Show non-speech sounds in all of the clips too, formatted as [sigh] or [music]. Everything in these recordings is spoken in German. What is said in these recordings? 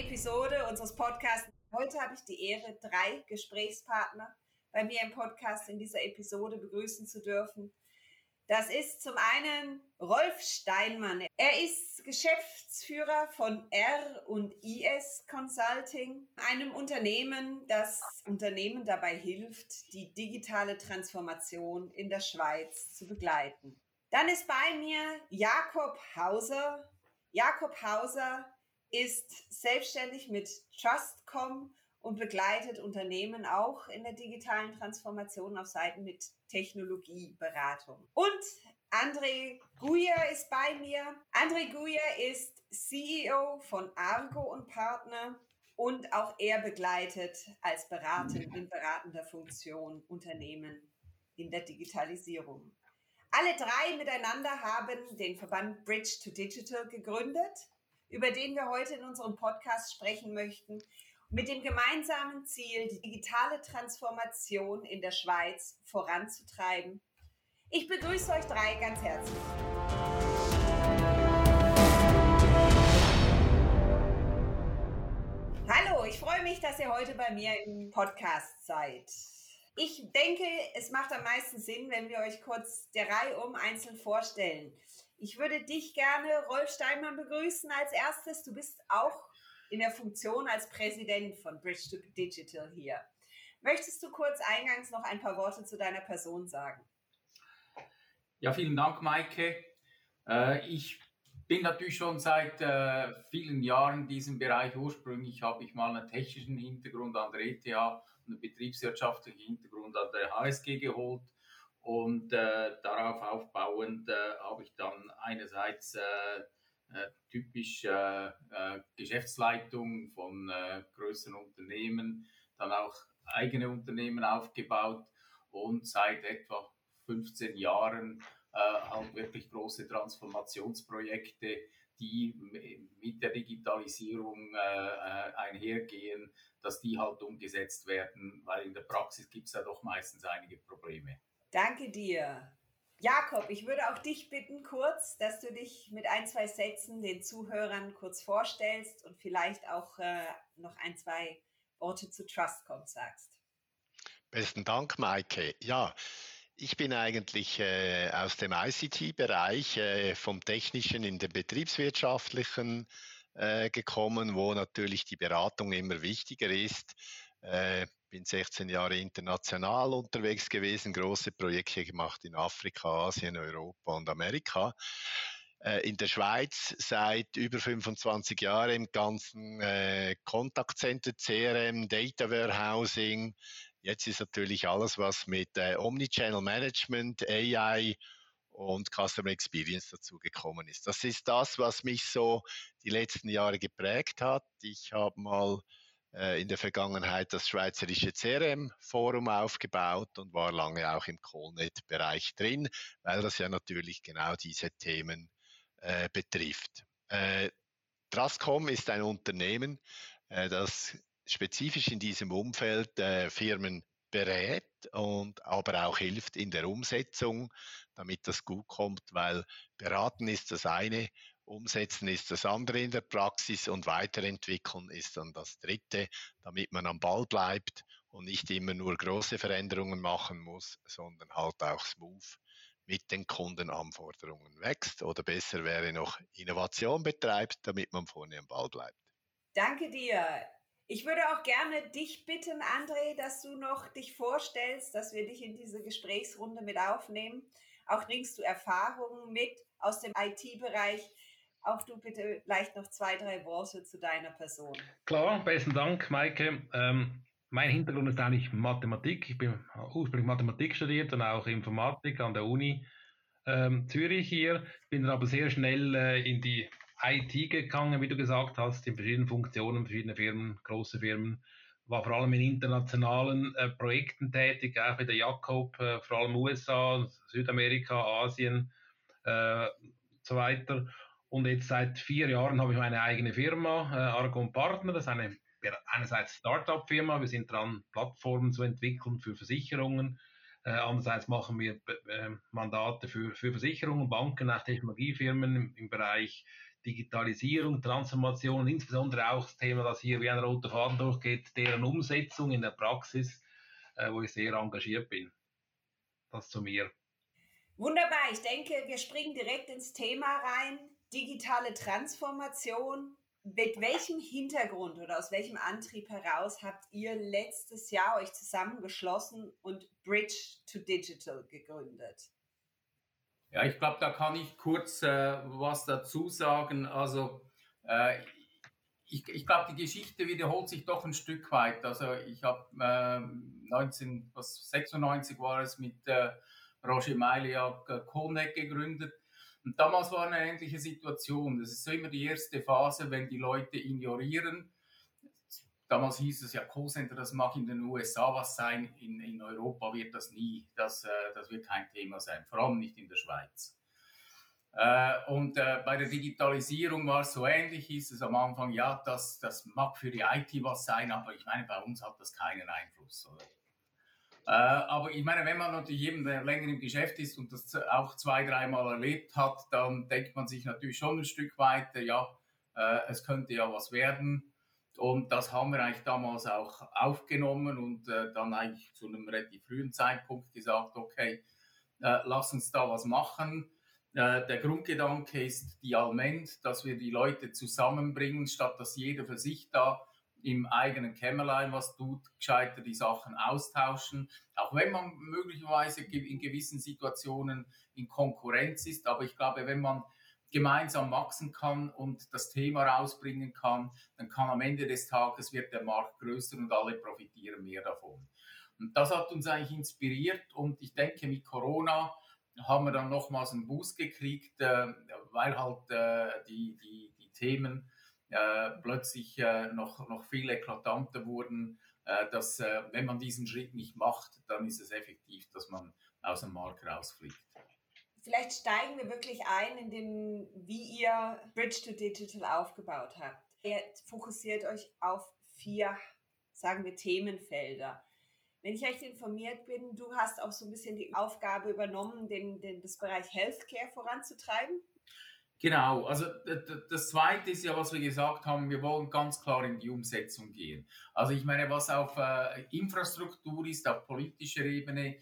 Episode unseres Podcasts. Heute habe ich die Ehre, drei Gesprächspartner bei mir im Podcast in dieser Episode begrüßen zu dürfen. Das ist zum einen Rolf Steinmann. Er ist Geschäftsführer von R&IS Consulting, einem Unternehmen, das Unternehmen dabei hilft, die digitale Transformation in der Schweiz zu begleiten. Dann ist bei mir Jakob Hauser. Jakob Hauser ist selbstständig mit Trustcom und begleitet Unternehmen auch in der digitalen Transformation auf Seiten mit Technologieberatung. Und André Guyer ist bei mir. André Guyer ist CEO von Argo und Partner und auch er begleitet als Berater in beratender Funktion Unternehmen in der Digitalisierung. Alle drei miteinander haben den Verband Bridge to Digital gegründet, über den wir heute in unserem Podcast sprechen möchten mit dem gemeinsamen Ziel, die digitale Transformation in der Schweiz voranzutreiben. Ich begrüße euch drei ganz herzlich. Hallo, ich freue mich, dass ihr heute bei mir im Podcast seid. Ich denke, es macht am meisten Sinn, wenn wir euch kurz der Reihe um einzeln vorstellen. Ich würde dich gerne, Rolf Steinmann, begrüßen als erstes. Du bist auch in der Funktion als Präsident von Bridge to Digital hier. Möchtest du kurz eingangs noch ein paar Worte zu deiner Person sagen? Ja, vielen Dank, Maike. Äh, ich bin natürlich schon seit äh, vielen Jahren in diesem Bereich. Ursprünglich habe ich mal einen technischen Hintergrund an der ETH und einen betriebswirtschaftlichen Hintergrund an der HSG geholt. Und äh, darauf aufbauend äh, habe ich dann einerseits äh, äh, typisch äh, Geschäftsleitung von größeren Unternehmen, dann auch eigene Unternehmen aufgebaut und seit etwa 15 Jahren halt wirklich große Transformationsprojekte, die mit der Digitalisierung äh, einhergehen, dass die halt umgesetzt werden, weil in der Praxis gibt es ja doch meistens einige Probleme. Danke dir. Jakob, ich würde auch dich bitten, kurz, dass du dich mit ein, zwei Sätzen den Zuhörern kurz vorstellst und vielleicht auch äh, noch ein, zwei Worte zu Trustcom sagst. Besten Dank, Maike. Ja, ich bin eigentlich äh, aus dem ICT-Bereich äh, vom technischen in den betriebswirtschaftlichen äh, gekommen, wo natürlich die Beratung immer wichtiger ist. Bin 16 Jahre international unterwegs gewesen, große Projekte gemacht in Afrika, Asien, Europa und Amerika. Äh, in der Schweiz seit über 25 Jahren im ganzen äh, Kontaktcenter, CRM, Data Warehousing. Jetzt ist natürlich alles, was mit äh, Omnichannel Management, AI und Customer Experience dazu gekommen ist. Das ist das, was mich so die letzten Jahre geprägt hat. Ich habe mal in der Vergangenheit das Schweizerische CRM-Forum aufgebaut und war lange auch im Colnet-Bereich drin, weil das ja natürlich genau diese Themen äh, betrifft. Äh, Trascom ist ein Unternehmen, äh, das spezifisch in diesem Umfeld äh, Firmen berät und aber auch hilft in der Umsetzung, damit das gut kommt, weil beraten ist das eine, Umsetzen ist das andere in der Praxis und weiterentwickeln ist dann das dritte, damit man am Ball bleibt und nicht immer nur große Veränderungen machen muss, sondern halt auch smooth mit den Kundenanforderungen wächst oder besser wäre noch Innovation betreibt, damit man vorne am Ball bleibt. Danke dir. Ich würde auch gerne dich bitten, André, dass du noch dich vorstellst, dass wir dich in diese Gesprächsrunde mit aufnehmen. Auch bringst du Erfahrungen mit aus dem IT-Bereich. Auch du bitte vielleicht noch zwei, drei Worte zu deiner Person. Klar, besten Dank, Maike. Ähm, mein Hintergrund ist eigentlich Mathematik. Ich bin ursprünglich Mathematik studiert und auch Informatik an der Uni ähm, Zürich hier. Bin dann aber sehr schnell äh, in die IT gegangen, wie du gesagt hast, in verschiedenen Funktionen, verschiedene Firmen, große Firmen. War vor allem in internationalen äh, Projekten tätig, auch wie der Jakob, äh, vor allem USA, Südamerika, Asien äh, so weiter. Und jetzt seit vier Jahren habe ich meine eigene Firma, äh, Argon Partner. Das ist eine einerseits Startup-Firma. Wir sind dran, Plattformen zu entwickeln für Versicherungen. Äh, andererseits machen wir äh, Mandate für, für Versicherungen, Banken, auch Technologiefirmen im, im Bereich Digitalisierung, Transformation, insbesondere auch das Thema, das hier wie ein roter Faden durchgeht, deren Umsetzung in der Praxis, äh, wo ich sehr engagiert bin. Das zu mir. Wunderbar, ich denke, wir springen direkt ins Thema rein. Digitale Transformation. Mit welchem Hintergrund oder aus welchem Antrieb heraus habt ihr letztes Jahr euch zusammengeschlossen und Bridge to Digital gegründet? Ja, ich glaube, da kann ich kurz äh, was dazu sagen. Also äh, ich, ich glaube, die Geschichte wiederholt sich doch ein Stück weit. Also ich habe äh, 1996 war es mit äh, Roger Mailiak äh, Konek gegründet. Und damals war eine ähnliche Situation. Das ist so immer die erste Phase, wenn die Leute ignorieren. Damals hieß es ja, Callcenter, das mag in den USA was sein, in, in Europa wird das nie, das, äh, das wird kein Thema sein, vor allem nicht in der Schweiz. Äh, und äh, bei der Digitalisierung war es so ähnlich, hieß es am Anfang, ja, das, das mag für die IT was sein, aber ich meine, bei uns hat das keinen Einfluss. Oder? Äh, aber ich meine, wenn man natürlich eben länger im Geschäft ist und das auch zwei, dreimal erlebt hat, dann denkt man sich natürlich schon ein Stück weiter, ja, äh, es könnte ja was werden. Und das haben wir eigentlich damals auch aufgenommen und äh, dann eigentlich zu einem relativ frühen Zeitpunkt gesagt, okay, äh, lass uns da was machen. Äh, der Grundgedanke ist die Alment, dass wir die Leute zusammenbringen, statt dass jeder für sich da im eigenen Kämmerlein was tut, gescheiter die Sachen austauschen. Auch wenn man möglicherweise in gewissen Situationen in Konkurrenz ist. Aber ich glaube, wenn man gemeinsam wachsen kann und das Thema rausbringen kann, dann kann am Ende des Tages wird der Markt größer und alle profitieren mehr davon. Und das hat uns eigentlich inspiriert und ich denke, mit Corona haben wir dann nochmals einen Boost gekriegt, äh, weil halt äh, die, die, die Themen äh, plötzlich äh, noch, noch viel eklatanter wurden, äh, dass äh, wenn man diesen Schritt nicht macht, dann ist es effektiv, dass man aus dem Markt rausfliegt. Vielleicht steigen wir wirklich ein in dem, wie ihr Bridge to Digital aufgebaut habt. Ihr fokussiert euch auf vier, sagen wir, Themenfelder. Wenn ich recht informiert bin, du hast auch so ein bisschen die Aufgabe übernommen, den, den, das Bereich Healthcare voranzutreiben. Genau, also das Zweite ist ja, was wir gesagt haben, wir wollen ganz klar in die Umsetzung gehen. Also ich meine, was auf äh, Infrastruktur ist, auf politischer Ebene,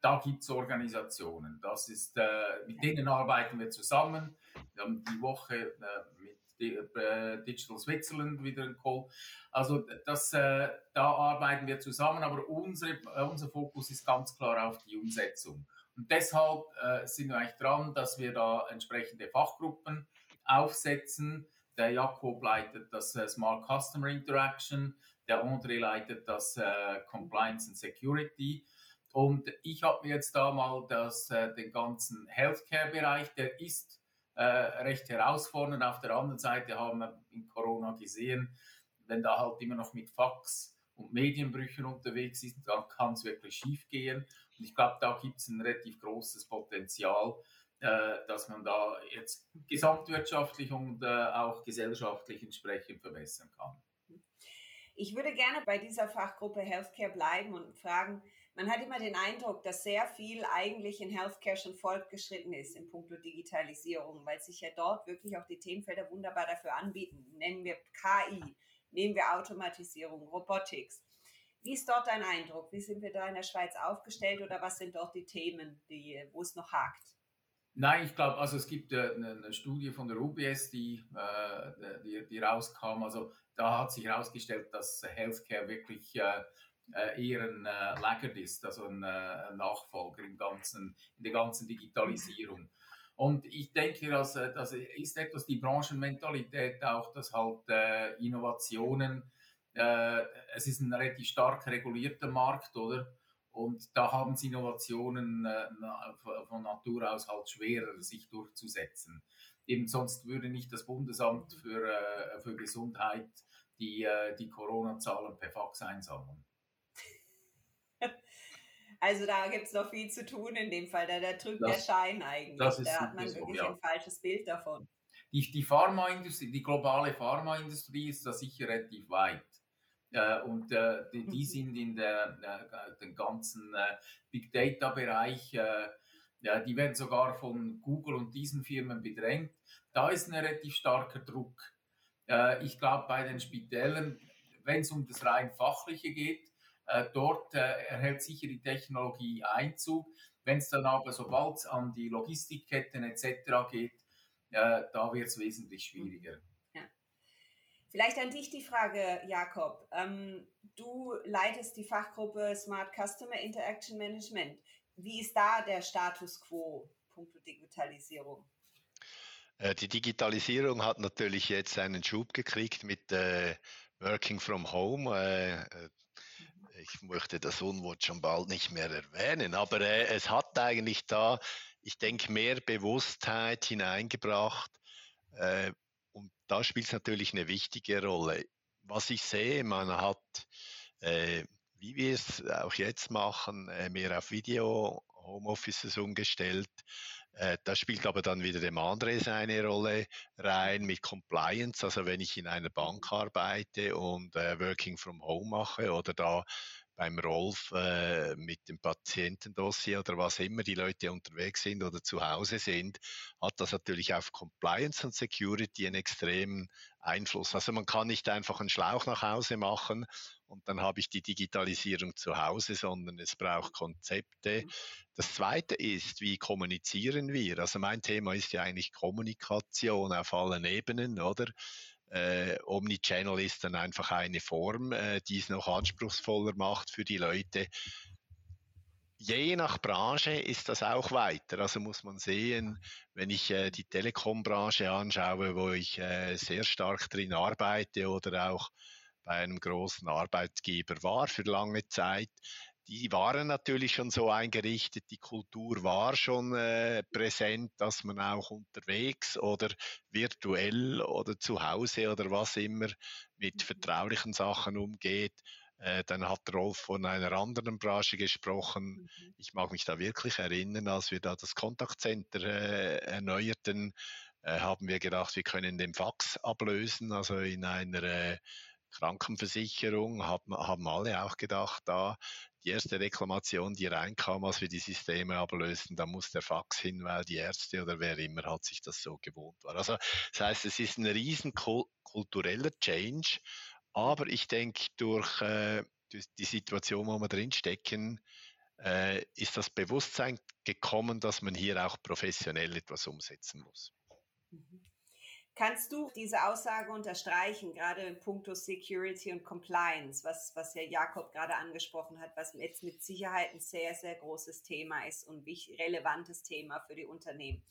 da gibt es Organisationen. Das ist, äh, mit denen arbeiten wir zusammen. Wir haben die Woche äh, mit Digital Switzerland wieder einen Call. Also das, da arbeiten wir zusammen, aber unsere, unser Fokus ist ganz klar auf die Umsetzung. Und deshalb äh, sind wir eigentlich dran, dass wir da entsprechende Fachgruppen aufsetzen. Der Jakob leitet das äh, Smart Customer Interaction, der André leitet das äh, Compliance and Security. Und ich habe mir jetzt da mal das, äh, den ganzen Healthcare-Bereich, der ist äh, recht herausfordernd. Auf der anderen Seite haben wir in Corona gesehen, wenn da halt immer noch mit Fax und Medienbrüchen unterwegs ist, dann kann es wirklich schief gehen. Und ich glaube, da gibt es ein relativ großes Potenzial, äh, dass man da jetzt gesamtwirtschaftlich und äh, auch gesellschaftlich entsprechend verbessern kann. Ich würde gerne bei dieser Fachgruppe Healthcare bleiben und fragen, man hat immer den Eindruck, dass sehr viel eigentlich in Healthcare schon fortgeschritten ist in puncto Digitalisierung, weil sich ja dort wirklich auch die Themenfelder wunderbar dafür anbieten. Nennen wir KI, nehmen wir Automatisierung, Robotics. Wie ist dort dein Eindruck? Wie sind wir da in der Schweiz aufgestellt oder was sind dort die Themen, die, wo es noch hakt? Nein, ich glaube, also es gibt äh, eine, eine, Studie von der UBS, die, äh, die, die, rauskam. Also da hat sich herausgestellt, dass Healthcare wirklich äh, äh eher ein äh, Laggard ist, also ein, äh, ein Nachfolger im ganzen, in der ganzen Digitalisierung. Und ich denke, dass, das ist etwas die Branchenmentalität auch, dass halt Innovationen äh, es ist ein relativ stark regulierter Markt, oder? Und da haben es Innovationen äh, von Natur aus halt schwerer, sich durchzusetzen. Eben sonst würde nicht das Bundesamt für, äh, für Gesundheit die, äh, die Corona-Zahlen per Fax einsammeln. [laughs] Also da gibt es noch viel zu tun in dem Fall. Da, da trügt das, der Schein eigentlich. da hat man wirklich so, ja. ein falsches Bild davon. Die, die Pharmaindustrie, die globale Pharmaindustrie ist da sicher relativ weit. Äh, und äh, die, die, mhm. sind in der, äh, den ganzen Big Data Bereich, äh, Ja, die werden sogar von Google und diesen Firmen bedrängt. Da ist ein relativ starker Druck. Ich glaube, bei den Spitälern, wenn es um das rein fachliche geht, dort erhält sicher die Technologie Einzug. Wenn es dann aber, sobald es an die Logistikketten etc. geht, da wird es wesentlich schwieriger. Vielleicht an dich die Frage, Jakob. Ähm, du leitest die Fachgruppe Smart Customer Interaction Management. Wie ist da der Status quo punkto Digitalisierung? Äh, die Digitalisierung hat natürlich jetzt einen Schub gekriegt mit äh, Working from Home. Äh, ich möchte das Unwort schon bald nicht mehr erwähnen, aber äh, es hat eigentlich da, ich denke, mehr Bewusstheit hineingebracht. Und da spielt es natürlich eine wichtige Rolle. Was ich sehe, man hat, äh, wie wir es auch jetzt machen, äh, mehr auf Video, Homeoffices umgestellt. Äh, da spielt aber dann wieder dem Andres eine Rolle rein mit Compliance. Also wenn ich in einer Bank arbeite und äh, Working from Home mache oder da beim Rolf äh, mit dem Patientendossier oder was immer die Leute unterwegs sind oder zu Hause sind, hat das natürlich auf Compliance und Security einen extremen Einfluss. Also man kann nicht einfach einen Schlauch nach Hause machen und dann habe ich die Digitalisierung zu Hause, sondern es braucht Konzepte. Das Zweite ist, wie kommunizieren wir? Also mein Thema ist ja eigentlich Kommunikation auf allen Ebenen, oder? Äh, Omnichannel ist dann einfach eine Form, äh, die es noch anspruchsvoller macht für die Leute. Je nach Branche ist das auch weiter. Also muss man sehen, wenn ich äh, die Telekom-Branche anschaue, wo ich äh, sehr stark drin arbeite oder auch bei einem großen Arbeitgeber war für lange Zeit, die waren natürlich schon so eingerichtet, die Kultur war schon äh, präsent, dass man auch unterwegs oder virtuell oder zu Hause oder was immer mit mhm. vertraulichen Sachen umgeht. Äh, dann hat Rolf von einer anderen Branche gesprochen. Mhm. Ich mag mich da wirklich erinnern, als wir da das Kontaktcenter äh, erneuerten, äh, haben wir gedacht, wir können den Fax ablösen, also in einer äh, Krankenversicherung haben, haben alle auch gedacht, da die erste Reklamation, die reinkam, als wir die Systeme ablösten, da muss der Fax hin, weil die Ärzte oder wer immer hat sich das so gewohnt war. Also das heißt, es ist ein riesen kultureller Change, aber ich denke, durch, äh, durch die Situation, wo wir drinstecken, äh, ist das Bewusstsein gekommen, dass man hier auch professionell etwas umsetzen muss. Mhm. Kannst du diese Aussage unterstreichen, gerade in puncto Security und Compliance, was, was ja Jakob gerade angesprochen hat, was jetzt mit Sicherheit ein sehr, sehr großes Thema ist und relevantes Thema für die Unternehmen.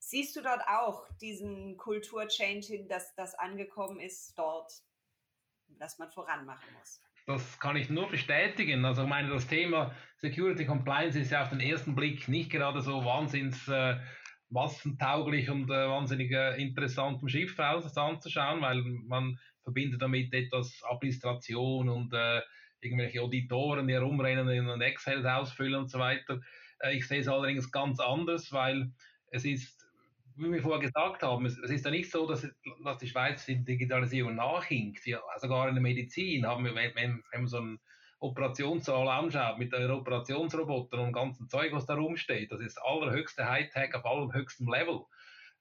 Siehst du dort auch diesen Kulturchange hin, dass das angekommen ist dort, dass man voranmachen muss? Das kann ich nur bestätigen. Also ich meine, das Thema Security Compliance ist ja auf den ersten Blick nicht gerade so wahnsinns äh, massentauglich und äh, wahnsinnig äh, interessant im Schiff aus anzuschauen, weil man verbindet damit etwas Administration und äh, irgendwelche Auditoren, die herumrennen und Excel ausfüllen und so weiter. Äh, ich sehe es allerdings ganz anders, weil es ist, wie wir vorher gesagt haben, es, ist ja nicht so, dass, dass die Schweiz die Digitalisierung nachhinkt. Ja, sogar in der Medizin haben wir, wenn, wenn, wenn man so ein Operationssaal anschaut, mit den Operationsrobotern und ganzen Zeug, was da rumsteht, das ist allerhöchste Hightech auf allerhöchstem Level.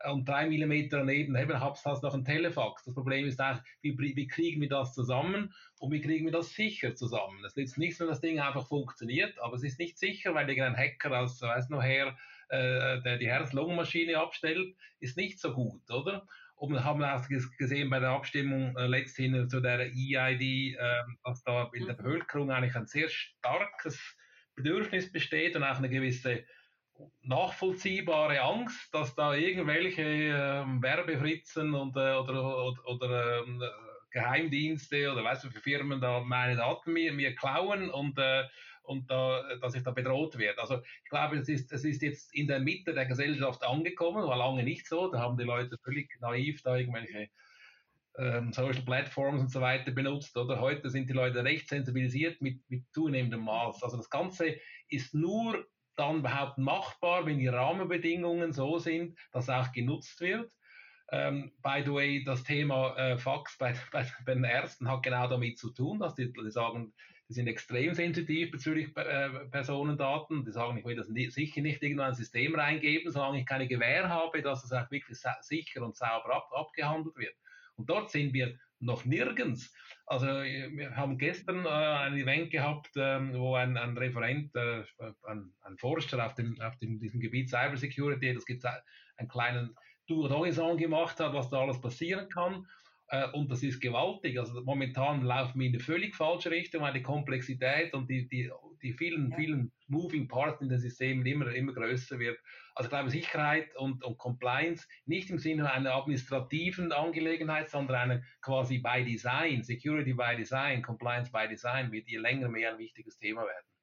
Und drei Millimeter daneben eben hab's das noch ein Telefax. Das Problem ist eigentlich, wie, wie kriegen wir das zusammen und wie kriegen wir das sicher zusammen? Es nützt nichts, wenn das Ding einfach funktioniert, aber es ist nicht sicher, weil irgendein Hacker aus, weiß noch her, äh, der die Herz-Lungen-Maschine abstellt, ist nicht so gut, oder? Und wir haben auch gesehen bei der Abstimmung äh, letzthin zu der EID, äh, dass da in der mhm. Bevölkerung eigentlich ein sehr starkes Bedürfnis besteht und auch eine gewisse nachvollziehbare Angst, dass da irgendwelche äh, Werbefritzen und, äh, oder, oder, oder ähm, Geheimdienste oder weißt du, für Firmen da meine Daten mir, mir klauen und äh, und da, dass ich da bedroht werde. Also ich glaube, es ist, es ist jetzt in der Mitte der Gesellschaft angekommen, war lange nicht so. Da haben die Leute völlig naiv da irgendwelche ähm, Social Platforms und so weiter benutzt. Oder heute sind die Leute recht sensibilisiert mit, mit zunehmendem Maß. Also das Ganze ist nur dann überhaupt machbar, wenn die Rahmenbedingungen so sind, dass auch genutzt wird. Ähm, by the way, das Thema äh, Fax bei, [laughs] bei, bei, den Ärzten hat genau damit zu tun, dass die, die sagen, die sind extrem sensitiv bezüglich äh, Personendaten. Die sagen, ich will das nicht, sicher nicht irgendwo ein System reingeben, solange ich keine Gewähr habe, dass es auch wirklich sicher und sauber ab, abgehandelt wird. Und dort sind wir noch nirgends. Also wir haben gestern äh, ein Event gehabt, ähm, wo ein, ein Referent, äh, ein, ein, Forscher auf, dem, auf dem, diesem Gebiet Cybersecurity, das gibt einen kleinen Tour d'Horizon gemacht hat, was da alles passieren kann. Äh, und das ist gewaltig. Also momentan laufen wir in eine völlig falsche Richtung, weil die Komplexität und die, die, die vielen, ja. vielen Moving Parts in den Systemen immer, immer größer wird. Also ich glaube, Sicherheit und, und Compliance nicht im Sinne einer administrativen Angelegenheit, sondern eine quasi by Design, Security by Design, Compliance by Design wird je länger mehr ein wichtiges Thema werden.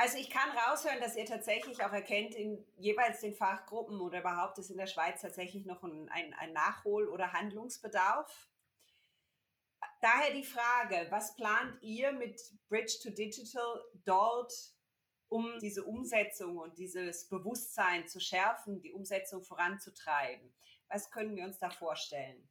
Also ich kann raushören, dass ihr tatsächlich auch erkennt, in jeweils den Fachgruppen oder überhaupt ist in der Schweiz tatsächlich noch ein, ein, ein Nachhol- oder Handlungsbedarf. Daher die Frage, was plant ihr mit Bridge to Digital dort, um diese Umsetzung und dieses Bewusstsein zu schärfen, die Umsetzung voranzutreiben? Was können wir uns da vorstellen?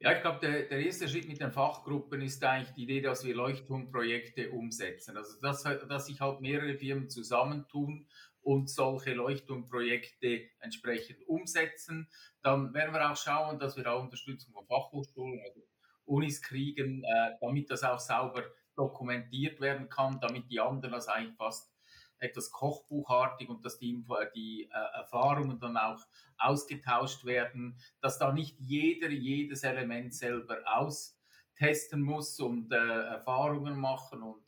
Ja, ich glaube, der, der erste Schritt mit den Fachgruppen ist eigentlich die Idee, dass wir Leuchtturmprojekte umsetzen. Also, dass, dass sich halt mehrere Firmen zusammentun und solche Leuchtturmprojekte entsprechend umsetzen. Dann werden wir auch schauen, dass wir auch Unterstützung von Fachhochschulen, also Unis kriegen, äh, damit das auch sauber dokumentiert werden kann, damit die anderen das eigentlich fast etwas kochbuchartig und dass die, die äh, Erfahrungen dann auch ausgetauscht werden, dass da nicht jeder jedes Element selber austesten muss und äh, Erfahrungen machen und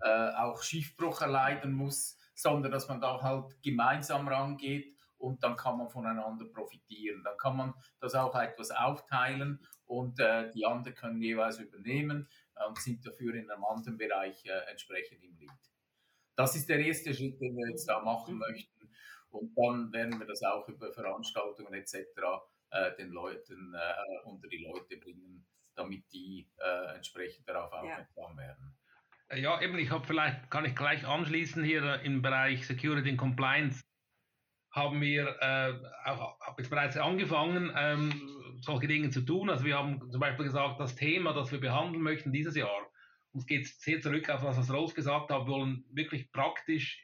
äh, auch Schiffbruch erleiden muss, sondern dass man da halt gemeinsam rangeht und dann kann man voneinander profitieren. Dann kann man das auch etwas aufteilen und äh, die anderen können jeweils übernehmen und sind dafür in einem anderen Bereich äh, entsprechend im Lead. Das ist der erste Schritt, den wir jetzt da machen mhm. möchten. Und dann werden wir das auch über Veranstaltungen etc. Äh, den Leuten äh, unter die Leute bringen, damit die äh, entsprechend darauf aufmerksam ja. werden. Äh, ja, eben, ich habe vielleicht, kann ich gleich anschließen hier im Bereich Security and Compliance haben wir äh, auch hab jetzt bereits angefangen, ähm, solche Dinge zu tun. Also wir haben zum Beispiel gesagt, das Thema, das wir behandeln möchten dieses Jahr, uns geht sehr zurück auf was, was Rolf gesagt hat, wir wollen wirklich praktisch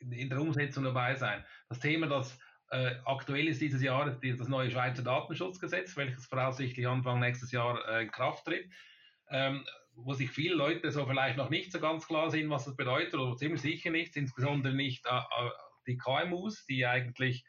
in, in der Umsetzung dabei sein. Das Thema, das äh, aktuell ist dieses Jahr, ist das neue Schweizer Datenschutzgesetz, welches voraussichtlich Anfang nächstes Jahr äh, in Kraft tritt. Ähm, wo sich viele Leute so vielleicht noch nicht so ganz klar sind, was das bedeutet, oder ziemlich sicher nicht, insbesondere nicht äh, äh die KMUs, die eigentlich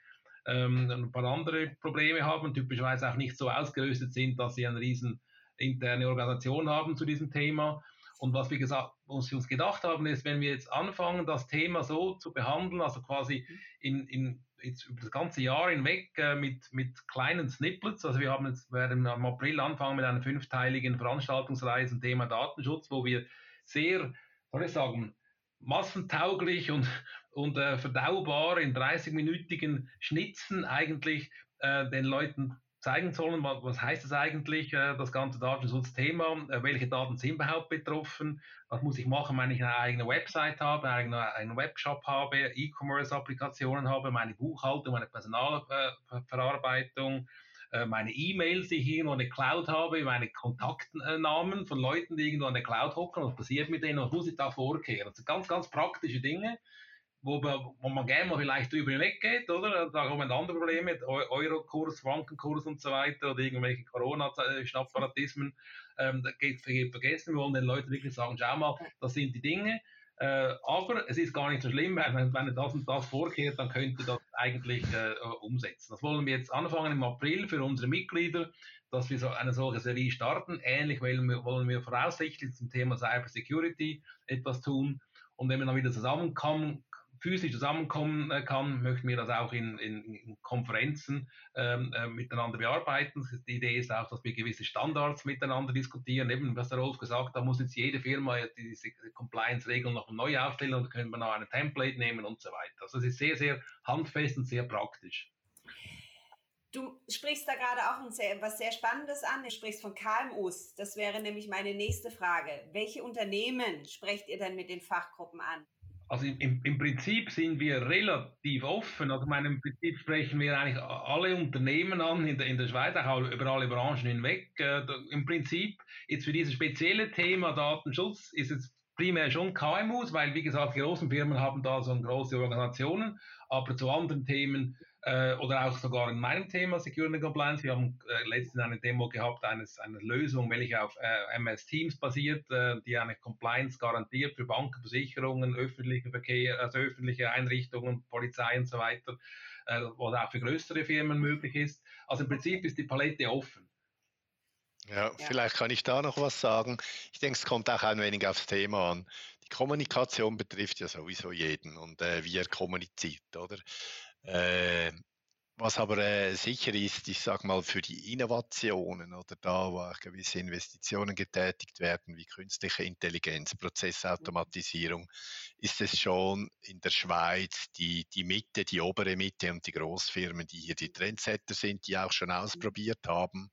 ähm, ein paar andere Probleme haben, typischerweise auch nicht so ausgerüstet sind, dass sie eine riesen interne Organisation haben zu diesem Thema. Und was wir gesagt, was wir uns gedacht haben, ist, wenn wir jetzt anfangen, das Thema so zu behandeln, also quasi in, in jetzt über das ganze Jahr hinweg äh, mit, mit kleinen Snippets. Also wir haben jetzt, werden im April anfangen mit einer fünfteiligen Veranstaltungsreihe zum Thema Datenschutz, wo wir sehr, soll ich sagen, massentauglich und, und äh, verdaubar in 30-minütigen Schnitzen eigentlich äh, den Leuten zeigen sollen, was heißt es eigentlich, äh, das ganze Datenschutzthema, äh, welche Daten sind überhaupt betroffen, was muss ich machen, wenn ich eine eigene Website habe, einen Webshop habe, E-Commerce-Applikationen habe, meine Buchhaltung, meine Personalverarbeitung, äh, meine E-Mails, die ich irgendwo in der Cloud habe, meine Kontaktnamen von Leuten, die irgendwo in der Cloud hocken, was passiert mit denen, was muss ich da vorkehren. Das sind ganz, ganz praktische Dinge, wo, wo man gerne mal vielleicht drüber hinweggeht, oder? Da haben wir andere Probleme, Eurokurs, Frankenkurs und so weiter oder irgendwelche Corona-Schnapparatismen. Ähm, da geht, vergessen, wir wollen den Leuten wirklich sagen, schau mal, das sind die Dinge. Äh, aber es ist gar nicht so schlimm, weil wenn, wenn das und das vorkehrt, dann könnt ihr das eigentlich äh, umsetzen. Das wollen wir jetzt anfangen im April für unsere Mitglieder, dass wir so eine solche Serie starten. Ähnlich wollen wir, wollen wir voraussichtlich zum Thema Cyber Security etwas tun. Und wenn wir dann wieder zusammenkommen, physisch zusammenkommen äh, kann, möchten wir das auch in, in, in Konferenzen ähm, äh, miteinander bearbeiten. Die Idee ist auch, dass wir gewisse Standards miteinander diskutieren. Eben, was der Rolf gesagt hat, da muss jetzt jede Firma diese Compliance-Regeln noch neu aufstellen und können wir noch ein Template nehmen und so weiter. Also es ist sehr, sehr handfest und sehr praktisch. Du sprichst da gerade auch sehr, was sehr Spannendes an. Du sprichst von KMUs. Das wäre nämlich meine nächste Frage. Welche Unternehmen sprecht ihr denn mit den Fachgruppen an? Also im, im Prinzip sind wir relativ offen. Also meine, im Prinzip sprechen wir eigentlich alle Unternehmen an in der, in der Schweiz, auch über alle Branchen hinweg. Äh, Im Prinzip jetzt für dieses spezielle Thema Datenschutz ist es primär schon KMUs, weil wie gesagt, die großen Firmen haben da so große Organisationen, aber zu anderen Themen äh, oder auch sogar in meinem Thema Security Compliance. Wir haben äh, letztens eine Demo gehabt eines, einer Lösung, welche auf äh, MS Teams basiert, äh, die eine Compliance garantiert für Banken, Versicherungen, öffentliche Verkehr, also öffentliche Einrichtungen, Polizei und so weiter, äh, oder auch für größere Firmen möglich ist. Also im Prinzip ist die Palette offen. Ja, ja, vielleicht kann ich da noch was sagen. Ich denke, es kommt auch ein wenig aufs Thema an. Die Kommunikation betrifft ja sowieso jeden und äh, wie er kommuniziert, oder? Äh, was aber äh, sicher ist, ich sage mal, für die Innovationen oder da, wo auch gewisse Investitionen getätigt werden, wie künstliche Intelligenz, Prozessautomatisierung, ist es schon in der Schweiz die, die Mitte, die obere Mitte und die Großfirmen, die hier die Trendsetter sind, die auch schon ausprobiert haben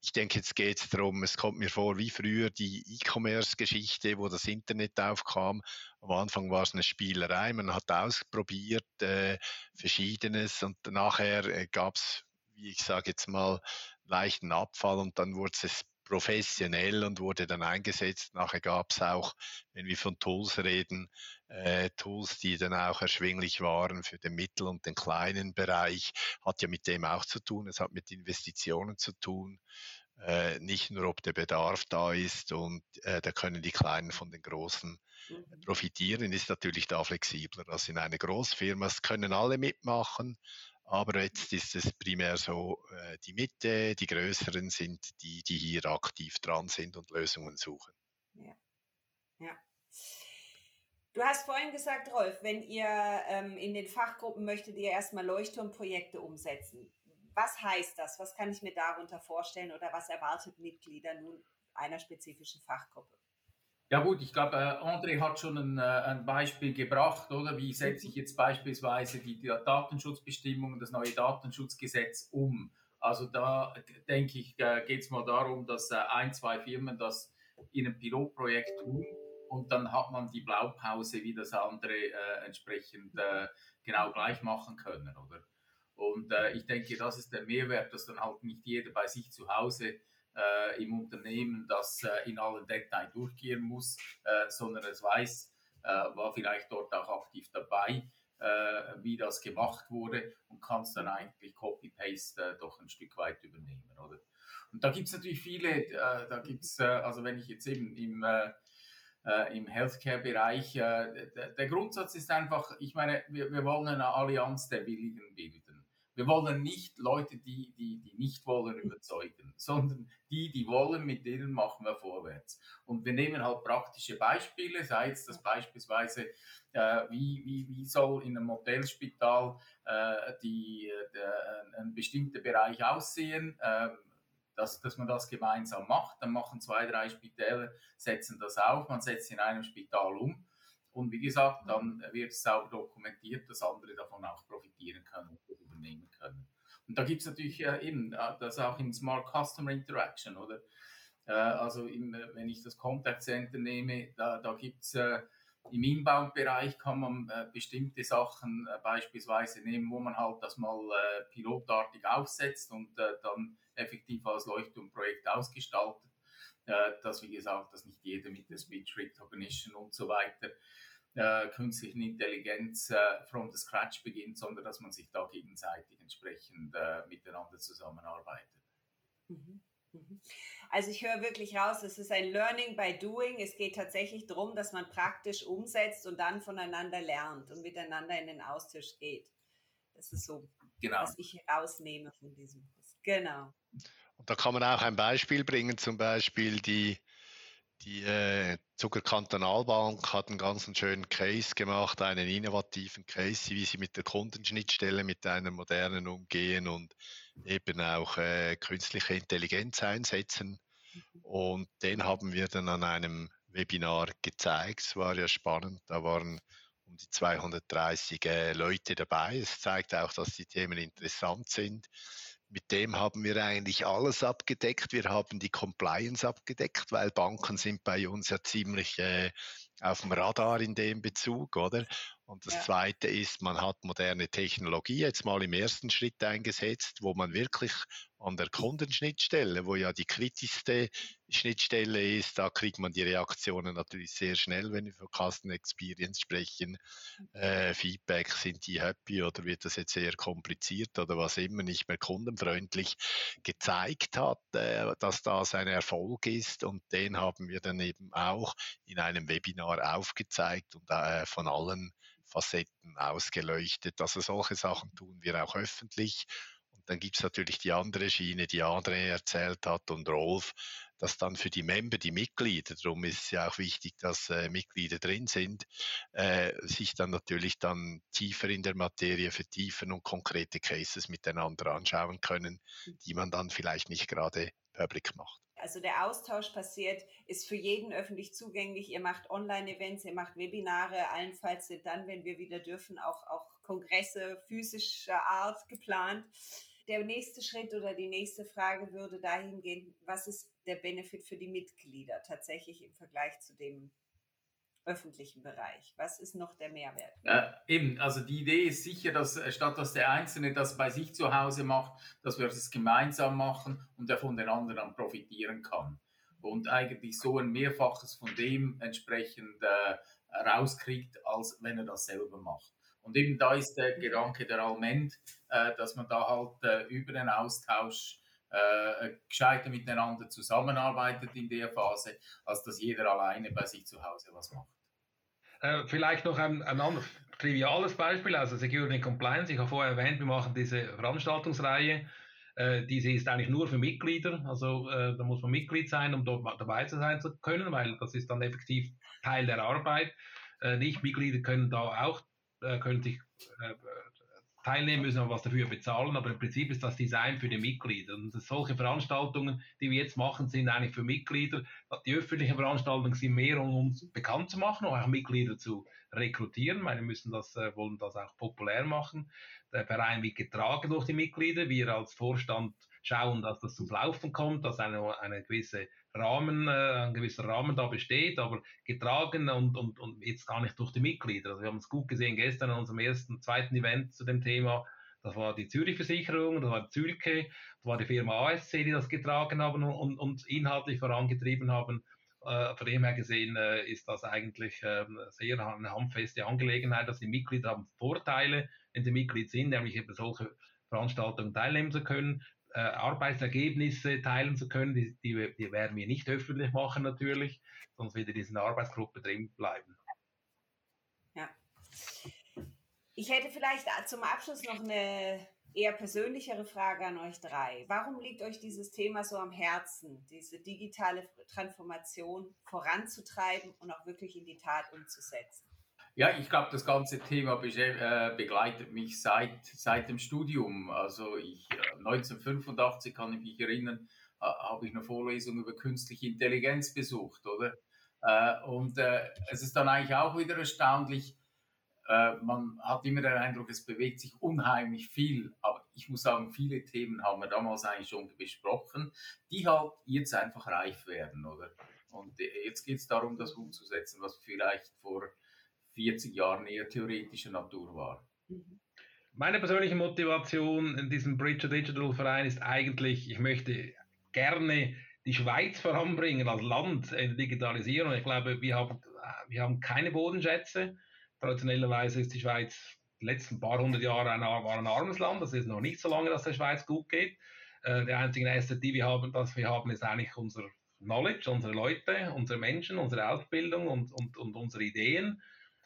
ich denke, jetzt geht es darum, es kommt mir vor wie früher die E-Commerce-Geschichte, wo das Internet aufkam. Am Anfang war es eine Spielerei, man hat ausprobiert äh, Verschiedenes und nachher äh, gab es, wie ich sage jetzt mal, leichten Abfall und dann wurde es professionell und wurde dann eingesetzt. Nachher gab es auch, wenn wir von Tools reden, äh, Tools, die dann auch erschwinglich waren für den mittel- und den kleinen Bereich. Hat ja mit dem auch zu tun. Es hat mit Investitionen zu tun. Äh, nicht nur, ob der Bedarf da ist und äh, da können die Kleinen von den Großen mhm. profitieren, ist natürlich da flexibler als in einer Großfirma. Es können alle mitmachen, aber jetzt ist es primär so, äh, die Mitte, die Größeren sind die, die hier aktiv dran sind und Lösungen suchen. Ja. ja. Du hast vorhin gesagt, Rolf, wenn ihr ähm, in den Fachgruppen möchtet ihr erstmal Leuchtturmprojekte umsetzen. Was heißt das? Was kann ich mir darunter vorstellen oder was erwartet Mitglieder nun einer spezifischen Fachgruppe? Ja gut, ich glaube, äh, André hat schon ein, äh, ein, Beispiel gebracht, oder? Wie setze ich jetzt beispielsweise die, Datenschutzbestimmungen, das neue Datenschutzgesetz um? Also da denke ich, äh, geht es mal darum, dass ein, zwei Firmen das in einem Pilotprojekt tun und dann hat man die Blaupause, wie das andere entsprechend genau gleich machen können, oder? Und ich denke, das ist der Mehrwert, dass dann halt nicht jeder bei sich zu Hause äh, im Unternehmen das äh, in allen Details durchgehen muss, äh, sondern es weiß, äh, war vielleicht dort auch aktiv dabei, äh, wie das gemacht wurde und kann es dann eigentlich Copy-Paste äh, doch ein Stück weit übernehmen. Oder? Und da gibt es natürlich viele, da gibt es, also wenn ich jetzt eben im im Healthcare-Bereich. der, Grundsatz ist einfach, ich meine, wir, wir wollen eine Allianz der Willigen bilden. Wir wollen nicht Leute, die, die, die nicht wollen, überzeugen, sondern die, die wollen, mit denen machen wir vorwärts. Und wir nehmen halt praktische Beispiele, sei es das beispielsweise, äh, wie, wie, wie soll in einem Modellspital äh, die, der, ein bestimmter Bereich aussehen, äh, dass, dass man das gemeinsam macht. Dann machen zwei, drei Spitäle, setzen das auf, man setzt in einem Spital um. Und wie gesagt, dann wird es sauber dokumentiert, dass andere davon auch profitieren können übernehmen können. Und da gibt es natürlich äh, eben äh, das auch in Smart Customer Interaction, oder? Äh, also im, äh, wenn ich das Contact Center nehme, da, da gibt es äh, im Inbound-Bereich kann man äh, bestimmte Sachen beispielsweise nehmen, wo man halt das mal pilotartig aufsetzt und dann effektiv als Leuchtturmprojekt ausgestaltet. dass, wie gesagt, dass nicht jeder mit der Speech Recognition und so weiter äh, künstlichen Intelligenz äh, from the scratch beginnt, sondern dass man sich da gegenseitig entsprechend äh, miteinander zusammenarbeitet. Mhm. Mhm. Also ich höre wirklich raus, es ist ein Learning by Doing. Es geht tatsächlich darum, dass man praktisch umsetzt und dann voneinander lernt und miteinander in den Austausch geht. Das ist so, genau. was ich rausnehme von diesem Kurs. Genau. Und da kann man auch ein Beispiel bringen, zum Beispiel die die äh, Zucker Kantonalbank hat einen ganz schönen Case gemacht, einen innovativen Case, wie sie mit der Kundenschnittstelle mit einer modernen umgehen und eben auch äh, künstliche Intelligenz einsetzen. Und den haben wir dann an einem Webinar gezeigt. Es war ja spannend. Da waren um die 230 äh, Leute dabei. Es zeigt auch, dass die Themen interessant sind mit dem haben wir eigentlich alles abgedeckt. Wir haben die Compliance abgedeckt, weil Banken sind bei uns ja ziemlich äh, auf dem Radar in dem Bezug, oder? Und das ja. Zweite ist, man hat moderne Technologie jetzt mal im ersten Schritt eingesetzt, wo man wirklich an der Kundenschnittstelle, wo ja die kritischste Schnittstelle ist, da kriegt man die Reaktionen natürlich sehr schnell, wenn wir von Customer Experience sprechen. Äh, Feedback, sind die happy oder wird das jetzt eher kompliziert oder was immer, nicht mehr kundenfreundlich gezeigt hat, äh, dass das ein Erfolg ist und den haben wir dann eben auch in einem Webinar aufgezeigt und äh, von allen Facetten ausgeleuchtet. Also solche Sachen tun wir auch öffentlich. Dann gibt es natürlich die andere Schiene, die André erzählt hat und Rolf, dass dann für die Member, die Mitglieder, darum ist es ja auch wichtig, dass äh, Mitglieder drin sind, äh, sich dann natürlich dann tiefer in der Materie vertiefen und konkrete Cases miteinander anschauen können, die man dann vielleicht nicht gerade public macht. Also der Austausch passiert, ist für jeden öffentlich zugänglich. Ihr macht Online-Events, ihr macht Webinare, allenfalls sind dann, wenn wir wieder dürfen, auch, auch Kongresse physischer Art geplant. Der nächste Schritt oder die nächste Frage würde dahin gehen, was ist der Benefit für die Mitglieder tatsächlich im Vergleich zu dem öffentlichen Bereich? Was ist noch der Mehrwert? Äh, eben, also die Idee ist sicher, dass äh, statt dass der Einzelne das bei sich zu Hause macht, dass wir das gemeinsam machen und er von den anderen profitieren kann. Und eigentlich so ein Mehrfaches von dem entsprechend äh, rauskriegt, als wenn er das selber macht. Und eben da ist der Gedanke der Alment, äh, dass man da halt äh, über den Austausch äh, gescheiter miteinander zusammenarbeitet in der Phase, als dass jeder alleine bei sich zu Hause was macht. Äh, vielleicht noch ein, ein anderes triviales Beispiel, also Security Compliance. Ich habe vorher erwähnt, wir machen diese Veranstaltungsreihe. Äh, diese ist eigentlich nur für Mitglieder, also äh, da muss man Mitglied sein, um dort dabei zu sein zu können, weil das ist dann effektiv Teil der Arbeit. Äh, Nicht-Mitglieder können da auch, äh, können sich äh, teilnehmen, müssen aber was dafür bezahlen, aber im Prinzip ist das Design für die Mitglieder. Und solche Veranstaltungen, die wir jetzt machen, sind eigentlich für Mitglieder. Die öffentlichen Veranstaltungen sind mehr, um uns bekannt zu machen, auch Mitglieder zu rekrutieren. Wir müssen das, äh, wollen das auch populär machen. Der Verein wird getragen durch die Mitglieder. Wir als Vorstand schauen, dass das zum Laufen kommt, dass eine, eine gewisse Rahmen, äh, ein gewisser Rahmen da besteht, aber getragen und, und, und jetzt gar nicht durch die Mitglieder. Also wir haben es gut gesehen gestern an unserem ersten, zweiten Event zu dem Thema. Das war die Zürich-Versicherung, das war Zürche, das war die Firma ASC, die das getragen haben und, und inhaltlich vorangetrieben haben. Äh, von dem her gesehen äh, ist das eigentlich äh, sehr eine handfeste Angelegenheit, dass die Mitglieder haben Vorteile, wenn sie Mitglied sind, nämlich eben solche Veranstaltungen teilnehmen zu können äh, Arbeitsergebnisse teilen zu können. Die, die, die, werden wir nicht öffentlich machen natürlich, sonst wird in dieser Arbeitsgruppe drin bleiben. Ja. Ich hätte vielleicht zum Abschluss noch eine eher persönlichere Frage an euch drei. Warum liegt euch dieses Thema so am Herzen, diese digitale Transformation voranzutreiben und auch wirklich in die Tat umzusetzen? Ja, ich glaube, das ganze Thema äh, begleitet mich seit, seit dem Studium. Also ich, 1985 äh, kann ich mich erinnern, äh, habe ich eine Vorlesung über künstliche Intelligenz besucht, oder? Und es ist dann eigentlich auch wieder erstaunlich, man hat immer den Eindruck, es bewegt sich unheimlich viel, aber ich muss sagen, viele Themen haben wir damals eigentlich schon besprochen, die halt jetzt einfach reif werden, oder? Und jetzt geht es darum, das umzusetzen, was vielleicht vor 40 Jahren eher theoretischer Natur war. Meine persönliche Motivation in diesem Bridger Digital Verein ist eigentlich, ich möchte gerne die Schweiz voranbringen als Land in der Digitalisierung. Ich glaube, wir haben, wir haben keine Bodenschätze. Traditionellerweise ist die Schweiz die letzten paar hundert Jahre ein, war ein armes Land. Das ist noch nicht so lange, dass der Schweiz gut geht. Äh, der einzige Asset, die wir haben, das wir haben, ist eigentlich unser Knowledge, unsere Leute, unsere Menschen, unsere Ausbildung und, und, und unsere Ideen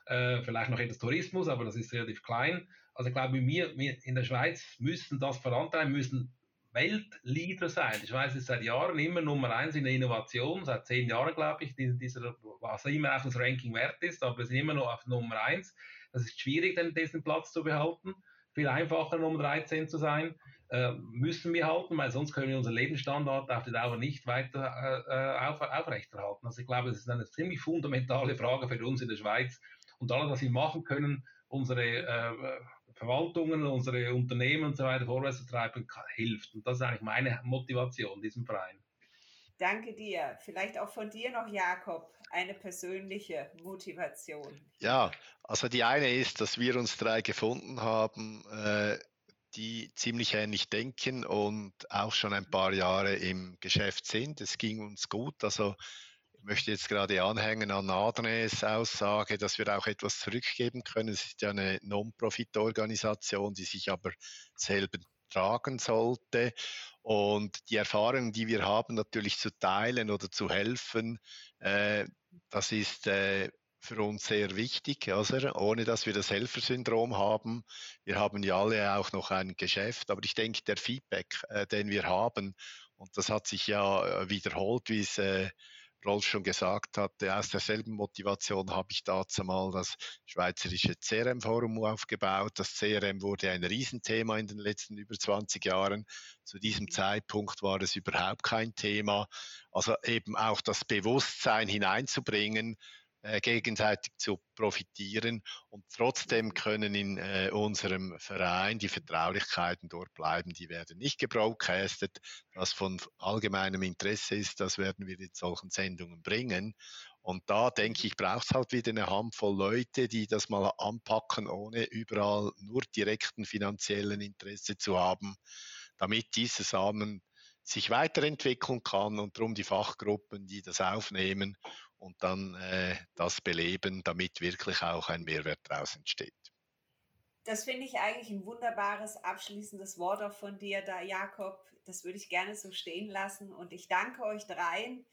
äh, vielleicht noch etwas Tourismus, aber das ist relativ klein. Also ich glaube, wir, wir in der Schweiz müssen das vorantreiben, müssen Weltleader sein. Die Schweiz ist seit Jahren immer Nummer eins in der Innovation, seit zehn Jahren, glaube ich, dieser, was immer auch das Ranking wert ist, aber wir sind immer noch auf Nummer eins. Das ist schwierig, den, diesen Platz zu behalten. Viel einfacher, Nummer 13 zu sein, äh, müssen wir halten, weil sonst können wir unseren Lebensstandard auf die Dauer nicht weiter äh, auf, aufrechterhalten. Also ich glaube, das ist eine ziemlich fundamentale Frage für uns in der Schweiz, und alles, was wir machen können, unsere äh, Verwaltungen, unsere Unternehmen und so weiter vorwärts zu treiben, hilft. Und das ist eigentlich meine Motivation, diesem Verein. Danke dir. Vielleicht auch von dir noch, Jakob, eine persönliche Motivation. Ja, also die eine ist, dass wir uns drei gefunden haben, äh, die ziemlich ähnlich denken und auch schon ein paar Jahre im Geschäft sind. Es ging uns gut. Also möchte jetzt gerade anhängen an Adnes Aussage, dass wir auch etwas zurückgeben können. Es ist ja eine Non-Profit-Organisation, die sich aber selber tragen sollte. Und die Erfahrungen, die wir haben, natürlich zu teilen oder zu helfen, äh, das ist äh, für uns sehr wichtig, also ohne dass wir das Helfersyndrom haben. Wir haben ja alle auch noch ein Geschäft, aber ich denke, der Feedback, äh, den wir haben, und das hat sich ja äh, wiederholt, wie es äh, Rolf schon gesagt hatte, aus derselben Motivation habe ich dazu mal das Schweizerische CRM-Forum aufgebaut. Das CRM wurde ein Riesenthema in den letzten über 20 Jahren. Zu diesem Zeitpunkt war es überhaupt kein Thema. Also eben auch das Bewusstsein hineinzubringen, äh, gegenseitig zu profitieren und trotzdem können in äh, unserem Verein die Vertraulichkeiten dort bleiben. Die werden nicht gebroadcastet. Was von allgemeinem Interesse ist, das werden wir in solchen Sendungen bringen. Und da denke ich, braucht es halt wieder eine Handvoll Leute, die das mal anpacken, ohne überall nur direkten finanziellen Interesse zu haben, damit diese Samen sich weiterentwickeln kann und darum die Fachgruppen, die das aufnehmen und dann äh, das beleben, damit wirklich auch ein Mehrwert daraus entsteht. Das finde ich eigentlich ein wunderbares abschließendes Wort auch von dir da, Jakob. Das würde ich gerne so stehen lassen. Und ich danke euch dreien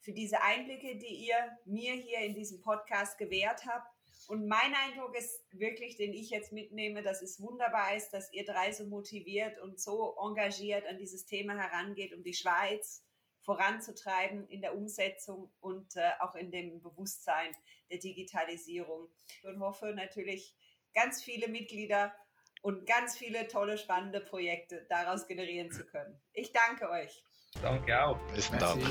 für diese Einblicke, die ihr mir hier in diesem Podcast gewährt habt. Und mein Eindruck ist wirklich, den ich jetzt mitnehme, dass es wunderbar ist, dass ihr drei so motiviert und so engagiert an dieses Thema herangeht, um die Schweiz voranzutreiben in der Umsetzung und äh, auch in dem Bewusstsein der Digitalisierung. Und hoffe natürlich ganz viele Mitglieder und ganz viele tolle, spannende Projekte daraus generieren zu können. Ich danke euch. Danke auch. Besten Dank.